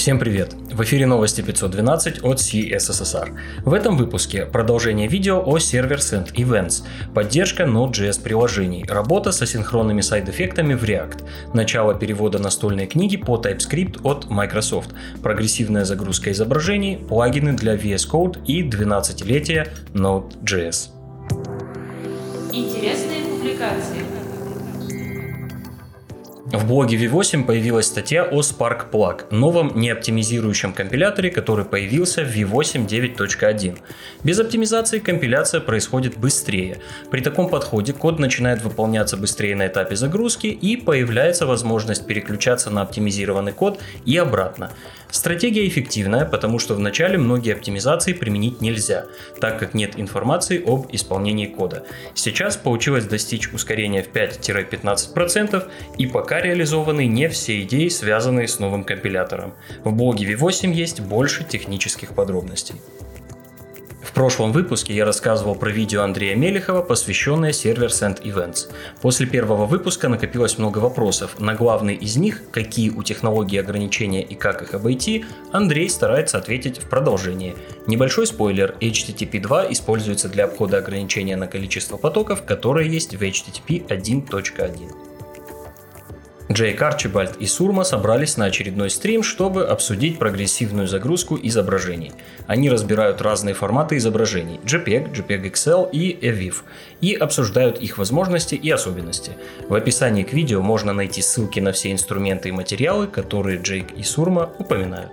Всем привет! В эфире новости 512 от CSSR. В этом выпуске продолжение видео о сервер Send Events, поддержка Node.js приложений, работа с асинхронными сайд-эффектами в React, начало перевода настольной книги по TypeScript от Microsoft, прогрессивная загрузка изображений, плагины для VS Code и 12-летие Node.js. Интересные публикации. В блоге V8 появилась статья о Spark Plug, новом неоптимизирующем компиляторе, который появился в V8 9.1. Без оптимизации компиляция происходит быстрее. При таком подходе код начинает выполняться быстрее на этапе загрузки и появляется возможность переключаться на оптимизированный код и обратно. Стратегия эффективная, потому что вначале многие оптимизации применить нельзя, так как нет информации об исполнении кода. Сейчас получилось достичь ускорения в 5-15% и пока реализованы не все идеи, связанные с новым компилятором. В блоге V8 есть больше технических подробностей. В прошлом выпуске я рассказывал про видео Андрея Мелехова, посвященное сервер Send Events. После первого выпуска накопилось много вопросов. На главный из них, какие у технологии ограничения и как их обойти, Андрей старается ответить в продолжении. Небольшой спойлер, HTTP 2 используется для обхода ограничения на количество потоков, которые есть в HTTP 1.1. Джейк Арчибальд и Сурма собрались на очередной стрим, чтобы обсудить прогрессивную загрузку изображений. Они разбирают разные форматы изображений – JPEG, JPEG XL и EVIF, и обсуждают их возможности и особенности. В описании к видео можно найти ссылки на все инструменты и материалы, которые Джейк и Сурма упоминают.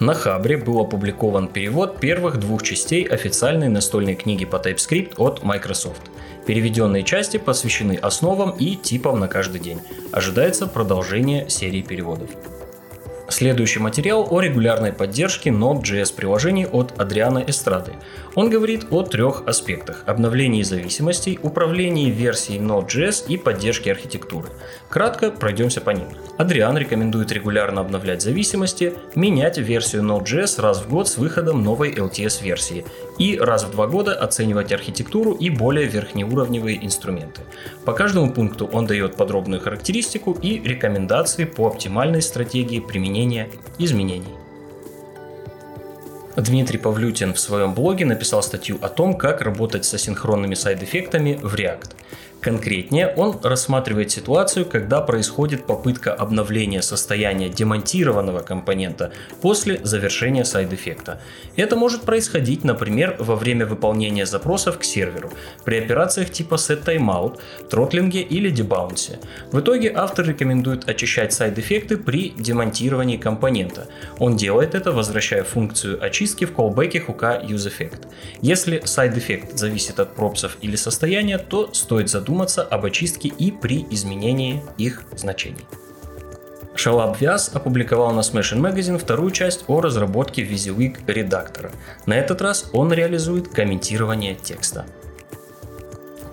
На Хабре был опубликован перевод первых двух частей официальной настольной книги по TypeScript от Microsoft – Переведенные части посвящены основам и типам на каждый день. Ожидается продолжение серии переводов. Следующий материал о регулярной поддержке Node.js приложений от Адриана Эстрады. Он говорит о трех аспектах – обновлении зависимостей, управлении версией Node.js и поддержке архитектуры. Кратко пройдемся по ним. Адриан рекомендует регулярно обновлять зависимости, менять версию Node.js раз в год с выходом новой LTS-версии и раз в два года оценивать архитектуру и более верхнеуровневые инструменты. По каждому пункту он дает подробную характеристику и рекомендации по оптимальной стратегии применения изменений. Дмитрий Павлютин в своем блоге написал статью о том, как работать с асинхронными сайд-эффектами в React. Конкретнее, он рассматривает ситуацию, когда происходит попытка обновления состояния демонтированного компонента после завершения side-effect а. Это может происходить, например, во время выполнения запросов к серверу, при операциях типа setTimeout, throttling е или debounce е. В итоге автор рекомендует очищать side-effect ы при демонтировании компонента. Он делает это, возвращая функцию очистки в callback hook а useEffect. Если side-effect зависит от props ов или состояния, то стоит задуматься задуматься об очистке и при изменении их значений. Шалабх Вьяс опубликовал на Smashing Magazine вторую часть о разработке WYSIWYG редактора. На этот раз он реализует комментирование текста.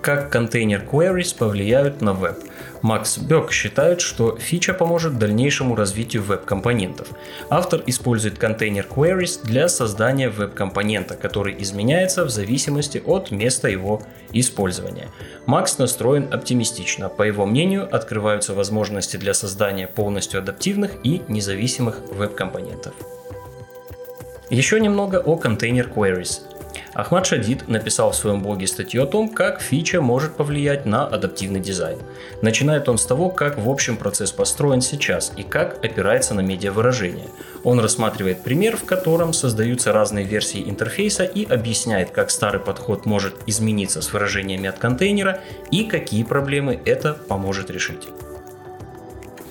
Как container queries повлияют на веб – Макс Бек считает, что фича поможет дальнейшему развитию веб-компонентов. Автор использует контейнер queries для создания веб-компонента, который изменяется в зависимости от места его использования. Макс настроен оптимистично. По его мнению, открываются возможности для создания полностью адаптивных и независимых веб-компонентов. Еще немного о контейнер queries. Ахмад Шадид написал в своем блоге статью о том, как фича может повлиять на адаптивный дизайн. Начинает он с того, как в общем процесс построен сейчас и как опирается на медиавыражение. Он рассматривает пример, в котором создаются разные версии интерфейса и объясняет, как старый подход может измениться с выражениями от контейнера и какие проблемы это поможет решить.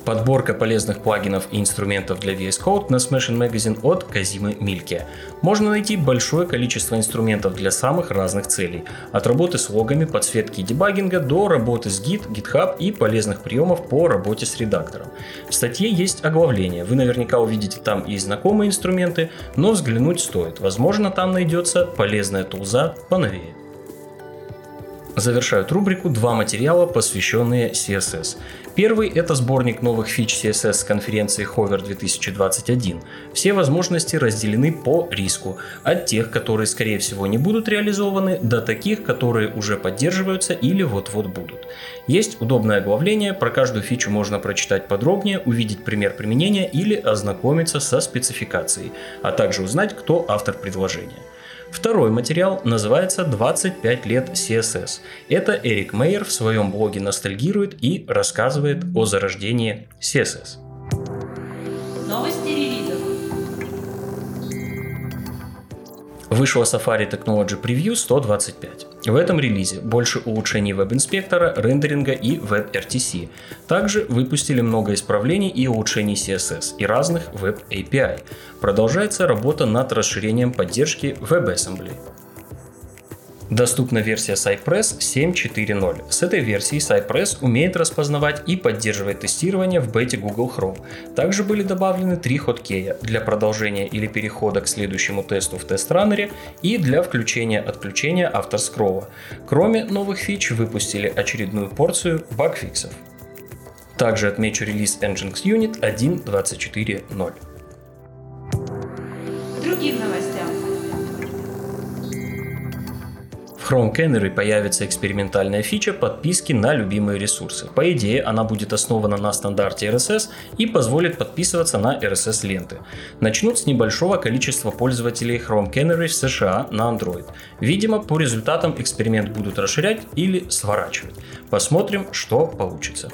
Подборка полезных плагинов и инструментов для VS Code на Smashing Magazine от Казимы Мильке. Можно найти большое количество инструментов для самых разных целей. От работы с логами, подсветки и дебагинга до работы с Git, GitHub и полезных приемов по работе с редактором. В статье есть оглавление. Вы наверняка увидите там и знакомые инструменты, но взглянуть стоит. Возможно, там найдется полезная тулза поновее. Завершают рубрику два материала, посвященные CSS. Первый – это сборник новых фич CSS с конференции Hover 2021. Все возможности разделены по риску, от тех, которые скорее всего не будут реализованы, до таких, которые уже поддерживаются или вот-вот будут. Есть удобное оглавление, про каждую фичу можно прочитать подробнее, увидеть пример применения или ознакомиться со спецификацией, а также узнать, кто автор предложения. Второй материал называется «25 лет CSS». Это Эрик Мейер в своем блоге ностальгирует и рассказывает о зарождении CSS. Новости релизов. Вышла Safari Technology Preview 125. В этом релизе больше улучшений веб-инспектора, рендеринга и WebRTC. Также выпустили много исправлений и улучшений CSS и разных веб-API. Продолжается работа над расширением поддержки WebAssembly. Доступна версия Cypress 7.4.0. С этой версией Cypress умеет распознавать и поддерживать тестирование в бете Google Chrome. Также были добавлены три хоткея для продолжения или перехода к следующему тесту в тест-раннере и для включения-отключения автоскролла. Кроме новых фич выпустили очередную порцию багфиксов. Также отмечу релиз Nginx Unit 1.24.0. Другим новостям. В Chrome Canary появится экспериментальная фича подписки на любимые ресурсы. По идее, она будет основана на стандарте RSS и позволит подписываться на RSS ленты. Начнут с небольшого количества пользователей Chrome Canary в США на Android. Видимо, по результатам эксперимент будут расширять или сворачивать. Посмотрим, что получится.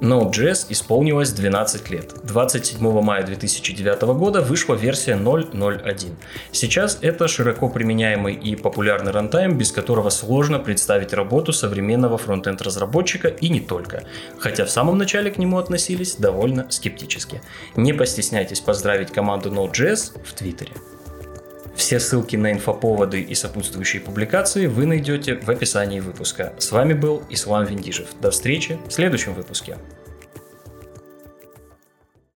Node.js исполнилось 12 лет. 27 мая 2009 года вышла версия 0.0.1. Сейчас это широко применяемый и популярный рантайм, без которого сложно представить работу современного фронтенд разработчика и не только, хотя в самом начале к нему относились довольно скептически. Не постесняйтесь поздравить команду Node.js в Твиттере. Все ссылки на инфоповоды и сопутствующие публикации вы найдете в описании выпуска. С вами был Ислам Виндижев. До встречи в следующем выпуске.